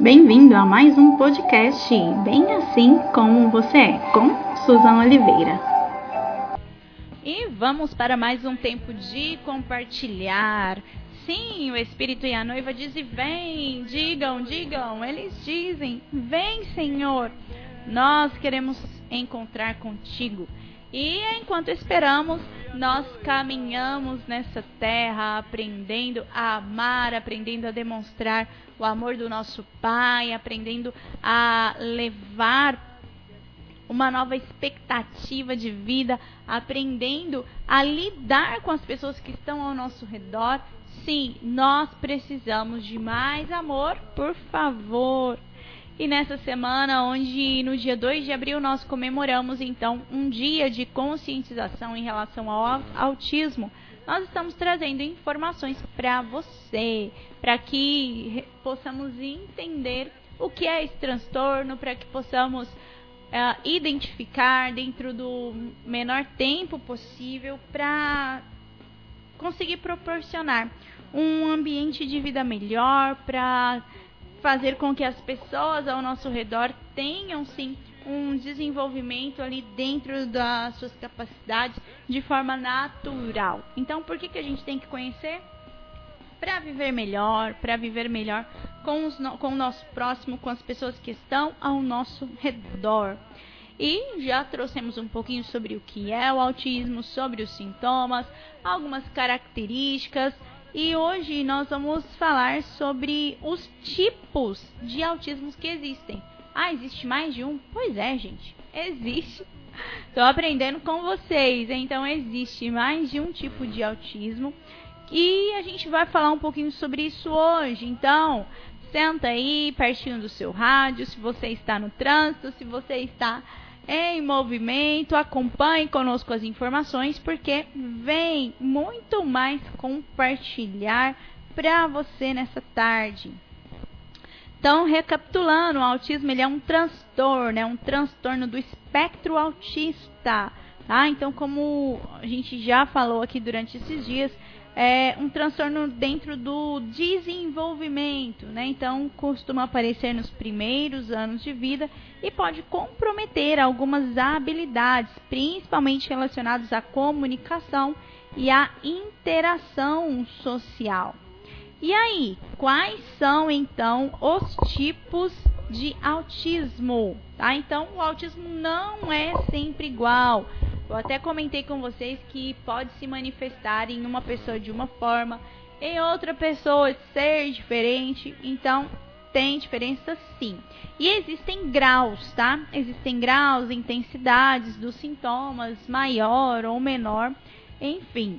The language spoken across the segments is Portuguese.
Bem-vindo a mais um podcast Bem Assim Como Você É, com Suzana Oliveira. E vamos para mais um tempo de compartilhar. Sim, o Espírito e a noiva dizem: Vem, digam, digam. Eles dizem: Vem, Senhor. Nós queremos encontrar contigo. E enquanto esperamos, nós caminhamos nessa terra aprendendo a amar, aprendendo a demonstrar o amor do nosso Pai, aprendendo a levar uma nova expectativa de vida, aprendendo a lidar com as pessoas que estão ao nosso redor. Sim, nós precisamos de mais amor, por favor. E nessa semana, onde no dia 2 de abril nós comemoramos então um dia de conscientização em relação ao autismo, nós estamos trazendo informações para você, para que possamos entender o que é esse transtorno, para que possamos uh, identificar dentro do menor tempo possível para conseguir proporcionar um ambiente de vida melhor, para fazer com que as pessoas ao nosso redor tenham sim um desenvolvimento ali dentro das suas capacidades de forma natural. Então, por que, que a gente tem que conhecer? Para viver melhor, para viver melhor com, os, com o nosso próximo, com as pessoas que estão ao nosso redor. E já trouxemos um pouquinho sobre o que é o autismo, sobre os sintomas, algumas características e hoje nós vamos falar sobre os tipos de autismos que existem. Ah, existe mais de um? Pois é, gente. Existe. Estou aprendendo com vocês. Então, existe mais de um tipo de autismo. E a gente vai falar um pouquinho sobre isso hoje. Então, senta aí pertinho do seu rádio. Se você está no trânsito, se você está em movimento. Acompanhe conosco as informações, porque vem muito mais compartilhar para você nessa tarde. Então, recapitulando, o autismo ele é um transtorno, é um transtorno do espectro autista. Tá? Então, como a gente já falou aqui durante esses dias, é um transtorno dentro do desenvolvimento, né? Então, costuma aparecer nos primeiros anos de vida e pode comprometer algumas habilidades, principalmente relacionadas à comunicação e à interação social. E aí, quais são então os tipos de autismo? Tá? Então, o autismo não é sempre igual. Eu até comentei com vocês que pode se manifestar em uma pessoa de uma forma, em outra pessoa ser diferente. Então, tem diferença sim. E existem graus, tá? Existem graus, intensidades dos sintomas, maior ou menor, enfim.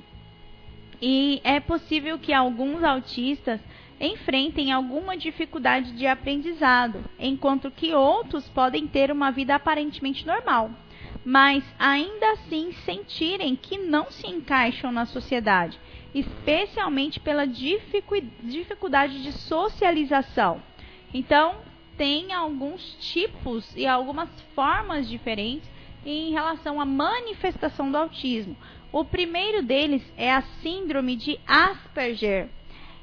E é possível que alguns autistas enfrentem alguma dificuldade de aprendizado, enquanto que outros podem ter uma vida aparentemente normal mas ainda assim sentirem que não se encaixam na sociedade, especialmente pela dificuldade de socialização. Então, tem alguns tipos e algumas formas diferentes em relação à manifestação do autismo. O primeiro deles é a síndrome de Asperger.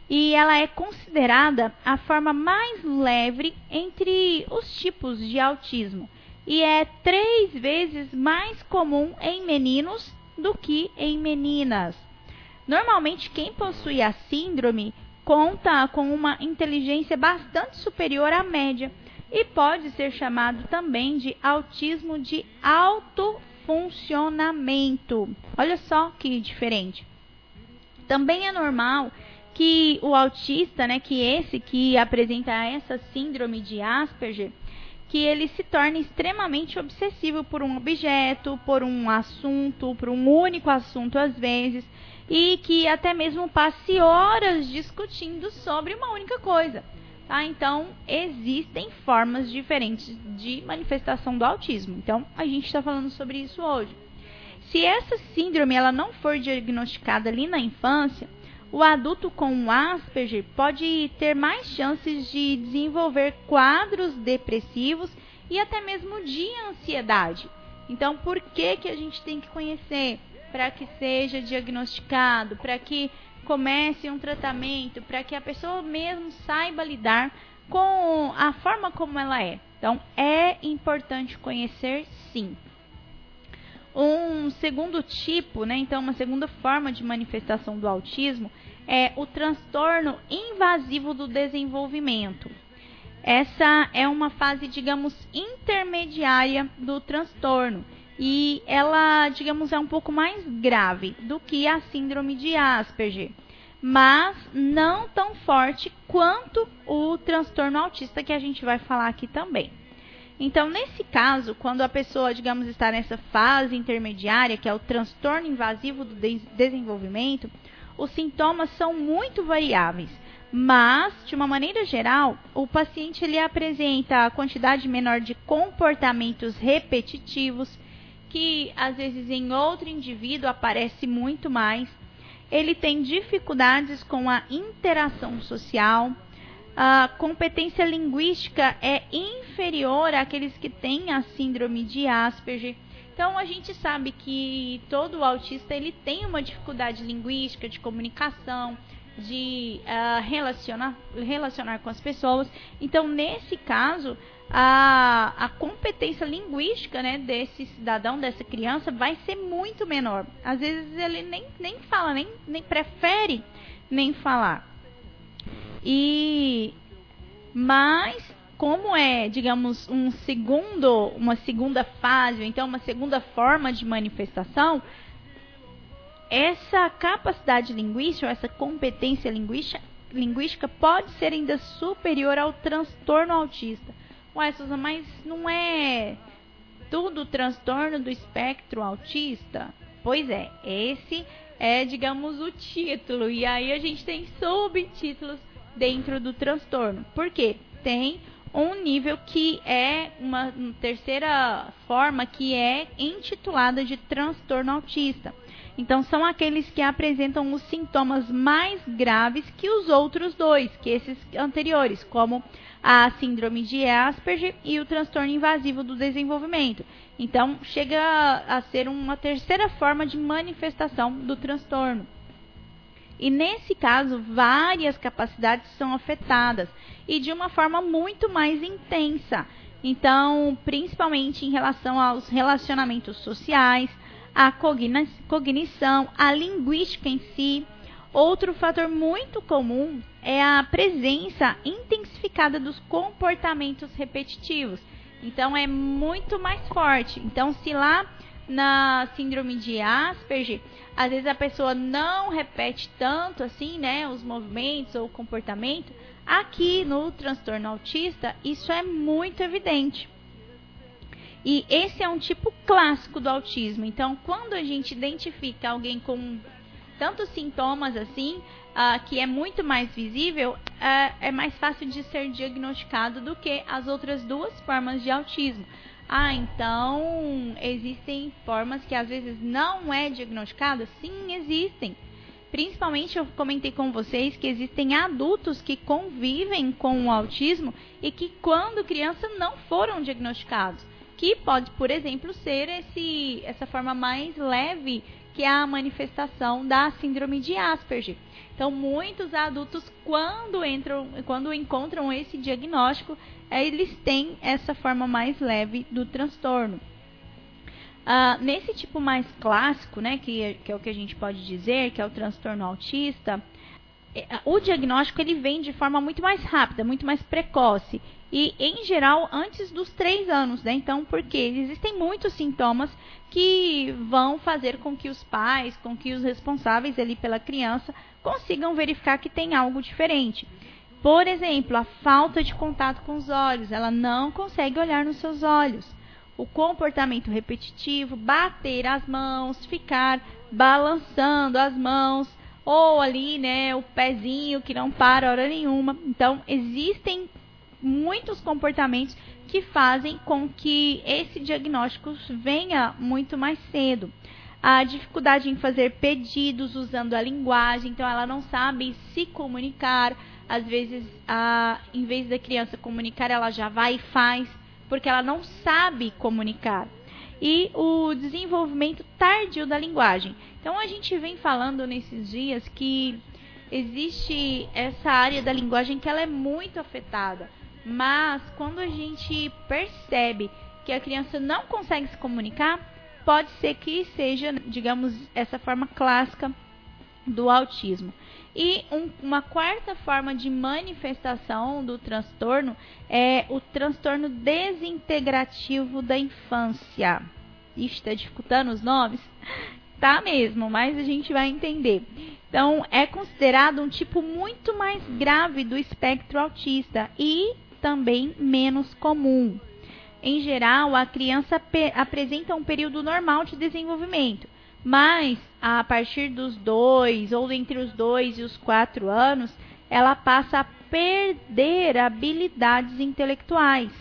E ela é considerada a forma mais leve entre os tipos de autismo e é três vezes mais comum em meninos do que em meninas. Normalmente, quem possui a síndrome conta com uma inteligência bastante superior à média e pode ser chamado também de autismo de alto funcionamento. Olha só que diferente. Também é normal que o autista, né, que esse que apresenta essa síndrome de Asperger, que ele se torne extremamente obsessivo por um objeto, por um assunto, por um único assunto às vezes, e que até mesmo passe horas discutindo sobre uma única coisa. Tá? Então, existem formas diferentes de manifestação do autismo. Então, a gente está falando sobre isso hoje. Se essa síndrome ela não for diagnosticada ali na infância, o adulto com Asperger pode ter mais chances de desenvolver quadros depressivos e até mesmo de ansiedade. Então, por que, que a gente tem que conhecer? Para que seja diagnosticado, para que comece um tratamento, para que a pessoa mesmo saiba lidar com a forma como ela é. Então, é importante conhecer sim. Um segundo tipo, né, então uma segunda forma de manifestação do autismo é o transtorno invasivo do desenvolvimento. Essa é uma fase, digamos, intermediária do transtorno e ela, digamos, é um pouco mais grave do que a síndrome de Asperger, mas não tão forte quanto o transtorno autista que a gente vai falar aqui também. Então, nesse caso, quando a pessoa, digamos, está nessa fase intermediária, que é o transtorno invasivo do desenvolvimento, os sintomas são muito variáveis. Mas, de uma maneira geral, o paciente ele apresenta a quantidade menor de comportamentos repetitivos, que às vezes em outro indivíduo aparece muito mais. Ele tem dificuldades com a interação social, a competência linguística é inferior àqueles que têm a síndrome de Asperger. Então a gente sabe que todo autista ele tem uma dificuldade linguística de comunicação, de uh, relacionar, relacionar com as pessoas. Então nesse caso a, a competência linguística né, desse cidadão, dessa criança, vai ser muito menor. Às vezes ele nem, nem fala, nem, nem prefere nem falar. E mas como é, digamos, um segundo, uma segunda fase, ou então uma segunda forma de manifestação, essa capacidade linguística, essa competência linguística, linguística pode ser ainda superior ao transtorno autista. Ué, Susan, mas não é tudo transtorno do espectro autista? Pois é, esse é, digamos, o título. E aí a gente tem subtítulos dentro do transtorno. Por quê? Tem um nível que é uma, terceira forma que é intitulada de transtorno autista. Então, são aqueles que apresentam os sintomas mais graves que os outros dois, que esses anteriores, como a síndrome de Asperger e o transtorno invasivo do desenvolvimento. Então, chega a ser uma terceira forma de manifestação do transtorno. E nesse caso, várias capacidades são afetadas e de uma forma muito mais intensa. Então, principalmente em relação aos relacionamentos sociais, a cognição, a linguística em si. Outro fator muito comum é a presença intensificada dos comportamentos repetitivos. Então é muito mais forte. Então, se lá na síndrome de Asperger, às vezes a pessoa não repete tanto assim, né, os movimentos ou o comportamento. Aqui no transtorno autista, isso é muito evidente. E esse é um tipo clássico do autismo. Então, quando a gente identifica alguém com tantos sintomas assim, uh, que é muito mais visível, uh, é mais fácil de ser diagnosticado do que as outras duas formas de autismo. Ah, então existem formas que às vezes não é diagnosticada? Sim, existem. Principalmente eu comentei com vocês que existem adultos que convivem com o autismo e que quando criança não foram diagnosticados, que pode, por exemplo, ser esse, essa forma mais leve que é a manifestação da síndrome de Asperger. Então, muitos adultos, quando entram, quando encontram esse diagnóstico, eles têm essa forma mais leve do transtorno. Uh, nesse tipo mais clássico, né, que, que é o que a gente pode dizer, que é o transtorno autista, é, o diagnóstico ele vem de forma muito mais rápida, muito mais precoce e em geral antes dos três anos, né? Então, porque existem muitos sintomas que vão fazer com que os pais, com que os responsáveis ali pela criança consigam verificar que tem algo diferente. Por exemplo, a falta de contato com os olhos, ela não consegue olhar nos seus olhos. O comportamento repetitivo, bater as mãos, ficar balançando as mãos, ou ali, né, o pezinho que não para hora nenhuma. Então, existem muitos comportamentos que fazem com que esse diagnóstico venha muito mais cedo. A dificuldade em fazer pedidos usando a linguagem, então ela não sabe se comunicar. Às vezes, a, em vez da criança comunicar, ela já vai e faz, porque ela não sabe comunicar. E o desenvolvimento tardio da linguagem. Então, a gente vem falando nesses dias que existe essa área da linguagem que ela é muito afetada Mas quando a gente percebe que a criança não consegue se comunicar, pode ser que seja, digamos, essa forma clássica do autismo. E um, uma quarta forma de manifestação do transtorno é o transtorno desintegrativo da infância. Está dificultando os nomes? Tá mesmo, mas a gente vai entender. Então, é considerado um tipo muito mais grave do espectro autista e também menos comum. Em geral, a criança apresenta um período normal de desenvolvimento, mas a partir dos dois ou entre os dois e os quatro anos, ela passa a perder habilidades intelectuais,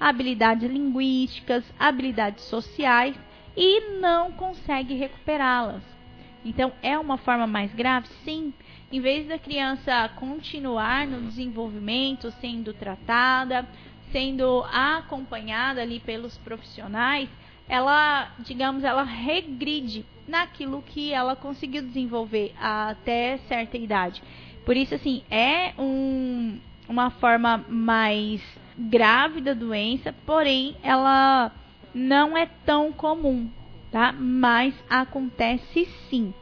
habilidades linguísticas, habilidades sociais e não consegue recuperá-las. Então, é uma forma mais grave? Sim. Em vez da criança continuar no desenvolvimento, sendo tratada, sendo acompanhada ali pelos profissionais, ela, digamos, ela regride naquilo que ela conseguiu desenvolver até certa idade. Por isso, assim, é um, uma forma mais grave da doença, porém, ela não é tão comum, tá? Mas acontece sim.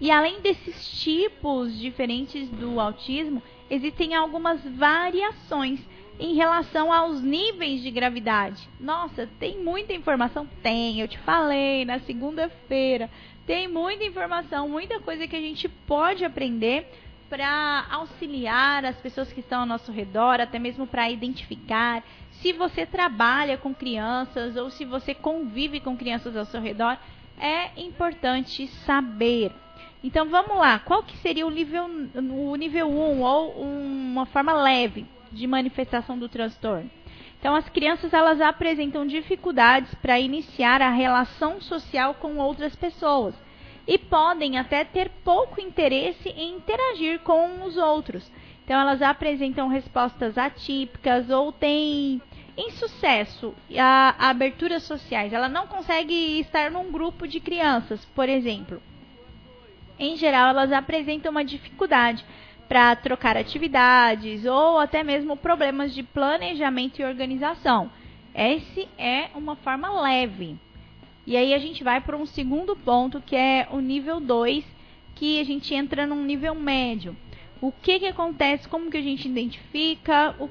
E além desses tipos diferentes do autismo, existem algumas variações em relação aos níveis de gravidade. Nossa, tem muita informação? Tem, eu te falei na segunda-feira. Tem muita informação, muita coisa que a gente pode aprender para auxiliar as pessoas que estão ao nosso redor, até mesmo para identificar se você trabalha com crianças ou se você convive com crianças ao seu redor, é importante saber. Então vamos lá, qual que seria o nível o nível 1 ou uma forma leve de manifestação do transtorno? Então as crianças elas apresentam dificuldades para iniciar a relação social com outras pessoas e podem até ter pouco interesse em interagir com os outros. Então elas apresentam respostas atípicas ou têm insucesso a, aberturas sociais. Ela não consegue estar num grupo de crianças, por exemplo. Em geral, elas apresentam uma dificuldade para trocar atividades ou até mesmo problemas de planejamento e organização. Esse é uma forma leve. E aí a gente vai para um segundo ponto, que é o nível 2, que a gente entra num nível médio. O que, que acontece, como que a gente identifica, o,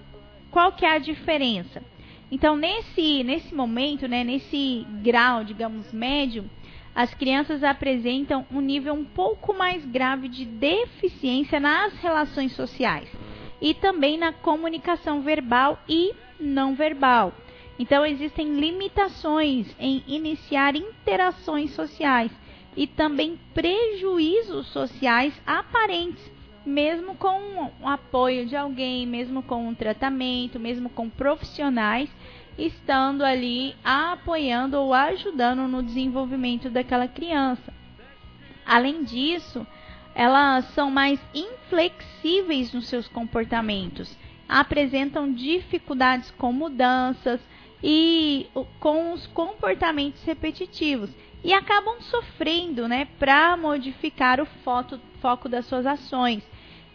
qual que é a diferença? Então, nesse, nesse momento, né, nesse grau, digamos, médio, as crianças apresentam um nível um pouco mais grave de deficiência nas relações sociais e também na comunicação verbal e não verbal. Então, existem limitações em iniciar interações sociais e também prejuízos sociais aparentes, mesmo com o apoio de alguém, mesmo com um tratamento, mesmo com profissionais estando ali apoiando ou ajudando no desenvolvimento daquela criança. Além disso, elas são mais inflexíveis nos seus comportamentos, apresentam dificuldades com mudanças, e com os comportamentos repetitivos e acabam sofrendo, né, para modificar o foto, foco das suas ações.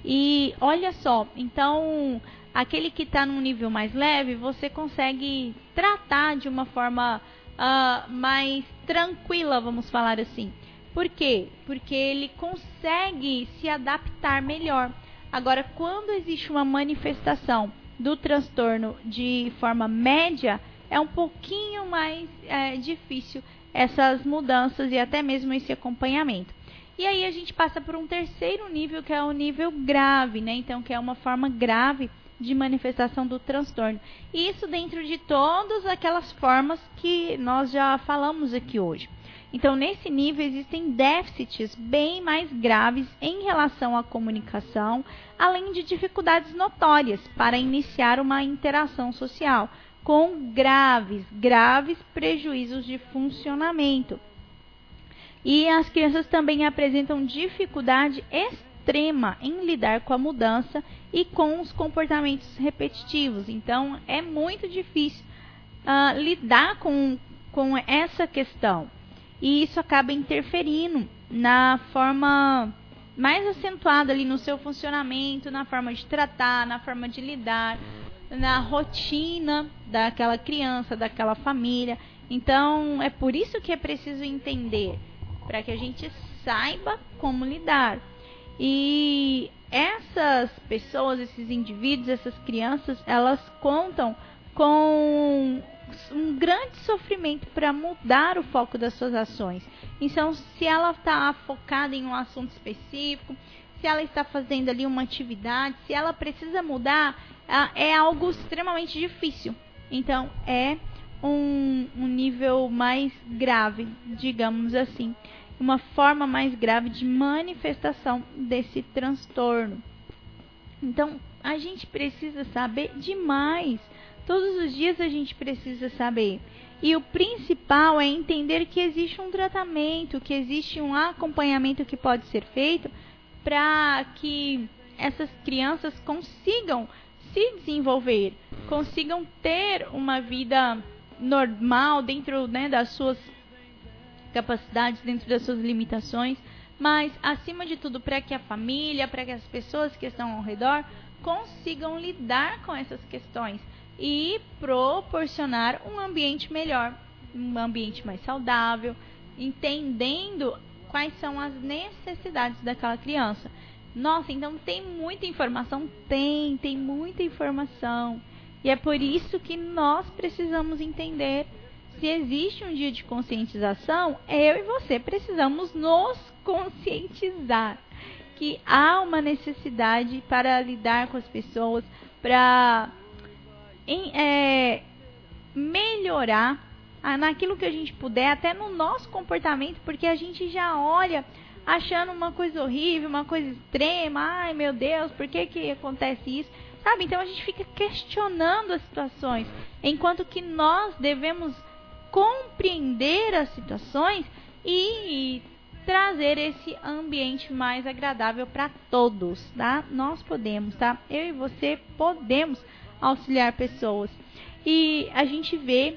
E olha só, então aquele que está num nível mais leve, você consegue tratar de uma forma uh, mais tranquila, vamos falar assim. Por quê? Porque ele consegue se adaptar melhor. Agora, quando existe uma manifestação do transtorno de forma média, é um pouquinho mais é, difícil essas mudanças e até mesmo esse acompanhamento. E aí a gente passa por um terceiro nível, que é o nível grave, né? Então, que é uma forma grave de manifestação do transtorno. Isso dentro de todas aquelas formas que nós já falamos aqui hoje. Então, nesse nível, existem déficits bem mais graves em relação à comunicação, além de dificuldades notórias para iniciar uma interação social, com graves, graves prejuízos de funcionamento. E as crianças também apresentam dificuldade extrema em lidar com a mudança e com os comportamentos repetitivos. Então, é muito difícil uh, lidar com, com essa questão. E isso acaba interferindo na forma mais acentuada ali no seu funcionamento, na forma de tratar, na forma de lidar na rotina daquela criança, daquela família. Então, é por isso que é preciso entender, para que a gente saiba como lidar. E essas pessoas, esses indivíduos, essas crianças, elas contam com um grande sofrimento para mudar o foco das suas ações. Então, se ela está focada em um assunto específico, se ela está fazendo ali uma atividade, se ela precisa mudar, é algo extremamente difícil. Então, é um, um nível mais grave, digamos assim, uma forma mais grave de manifestação desse transtorno. Então, a gente precisa saber demais. Todos os dias a gente precisa saber. E o principal é entender que existe um tratamento, que existe um acompanhamento que pode ser feito para que essas crianças consigam se desenvolver, consigam ter uma vida normal dentro né, das suas capacidades, dentro das suas limitações, mas acima de tudo para que a família, para que as pessoas que estão ao redor consigam lidar com essas questões e proporcionar um ambiente melhor, um ambiente mais saudável, entendendo quais são as necessidades daquela criança. Nossa, então tem muita informação? Tem, tem muita informação. E é por isso que nós precisamos entender se existe um dia de conscientização, eu e você precisamos nos conscientizar que há uma necessidade para lidar com as pessoas, para é, melhorar naquilo que a gente puder, até no nosso comportamento, porque a gente já olha achando uma coisa horrível, uma coisa extrema, ai meu Deus, por que, que acontece isso? Sabe? Então a gente fica questionando as situações, enquanto que nós devemos compreender as situações e trazer esse ambiente mais agradável para todos, tá? Nós podemos, tá? Eu e você podemos auxiliar pessoas. E a gente vê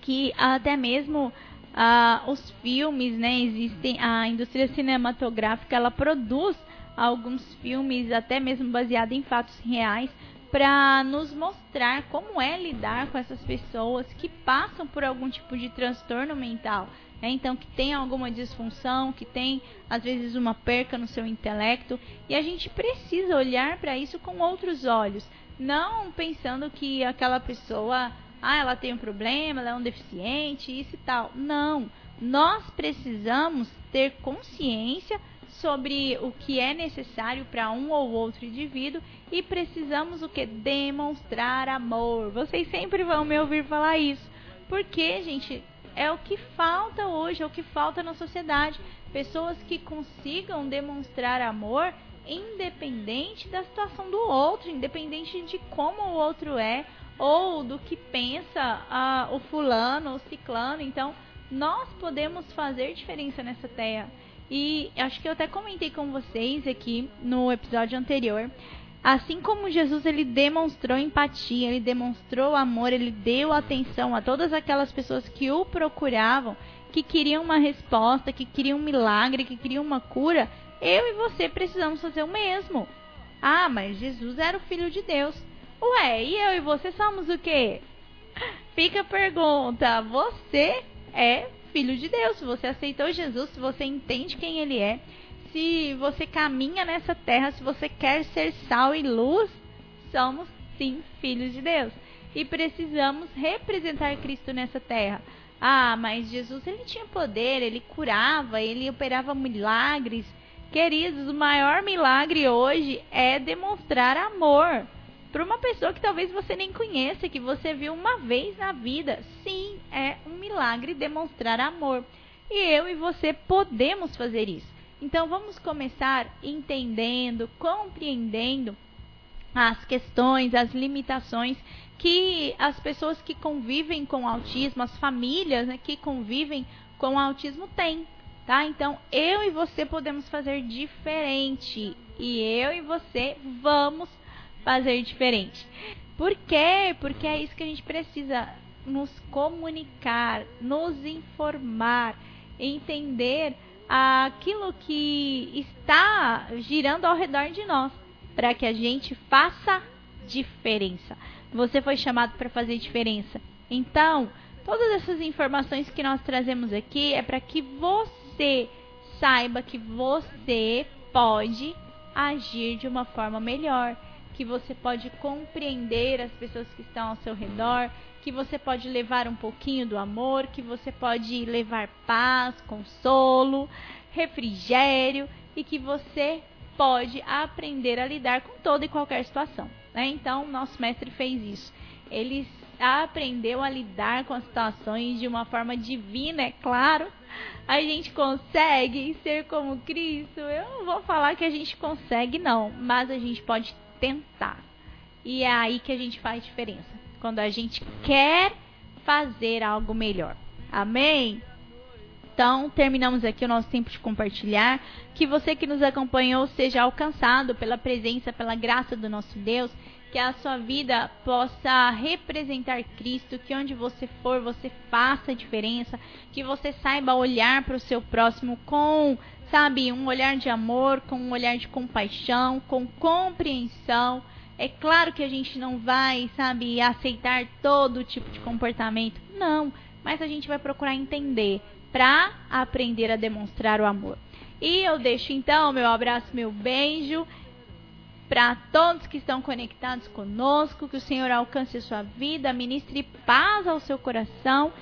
que até mesmo ah, os filmes, né, existem, a indústria cinematográfica, ela produz alguns filmes até mesmo baseados em fatos reais para nos mostrar como é lidar com essas pessoas que passam por algum tipo de transtorno mental. Né? Então, que tem alguma disfunção, que tem às vezes uma perca no seu intelecto, e a gente precisa olhar para isso com outros olhos, não pensando que aquela pessoa ah, ela tem um problema, ela é um deficiente, isso e tal. Não. Nós precisamos ter consciência sobre o que é necessário para um ou outro indivíduo e precisamos o que demonstrar amor. Vocês sempre vão me ouvir falar isso. Porque, gente, é o que falta hoje, é o que falta na sociedade. Pessoas que consigam demonstrar amor independente da situação do outro, independente de como o outro é, ou do que pensa o fulano, o ciclano. Então, nós podemos fazer diferença nessa terra. E acho que eu até comentei com vocês aqui no episódio anterior. Assim como Jesus ele demonstrou empatia, ele demonstrou amor, ele deu atenção a todas aquelas pessoas que o procuravam, que queriam uma resposta, que queriam um milagre, que queriam uma cura, eu e você precisamos fazer o mesmo. Ah, mas Jesus era o filho de Deus. Ué, e eu e você somos o quê? Fica a pergunta: você é filho de Deus? Você aceitou Jesus, você entende quem ele é, se você caminha nessa terra, se você quer ser sal e luz, somos sim filhos de Deus. E precisamos representar Cristo nessa terra. Ah, mas Jesus ele tinha poder, ele curava, ele operava milagres. Queridos, o maior milagre hoje é demonstrar amor para uma pessoa que talvez você nem conheça, que você viu uma vez na vida. Sim, é um milagre demonstrar amor. E eu e você podemos fazer isso. Então vamos começar entendendo, compreendendo as questões, as limitações que as pessoas que convivem com autismo, as famílias né, que convivem com autismo têm. Tá? Então eu e você podemos fazer diferente. E eu e você vamos fazer diferente. Por quê? Porque é isso que a gente precisa nos comunicar, nos informar, entender aquilo que está girando ao redor de nós, para que a gente faça diferença. Você foi chamado para fazer diferença. Então, todas essas informações que nós trazemos aqui é para que você saiba que você pode agir de uma forma melhor, que você pode compreender as pessoas que estão ao seu redor, que você pode levar um pouquinho do amor, que você pode levar paz, consolo, refrigério e que você pode aprender a lidar com toda e qualquer situação. Né? Então, nosso mestre fez isso. Ele aprendeu a lidar com as situações de uma forma divina, é claro. A gente consegue ser como Cristo. Eu não vou falar que a gente consegue, não, mas a gente pode tentar. E é aí que a gente faz diferença. Quando a gente quer fazer algo melhor. Amém? Então, terminamos aqui o nosso tempo de compartilhar. Que você que nos acompanhou seja alcançado pela presença, pela graça do nosso Deus. Que a sua vida possa representar Cristo. Que onde você for, você faça a diferença. Que você saiba olhar para o seu próximo com, sabe, um olhar de amor, com um olhar de compaixão, com compreensão. É claro que a gente não vai, sabe, aceitar todo tipo de comportamento. Não. Mas a gente vai procurar entender para aprender a demonstrar o amor. E eu deixo então meu abraço, meu beijo para todos que estão conectados conosco, que o Senhor alcance a sua vida, ministre paz ao seu coração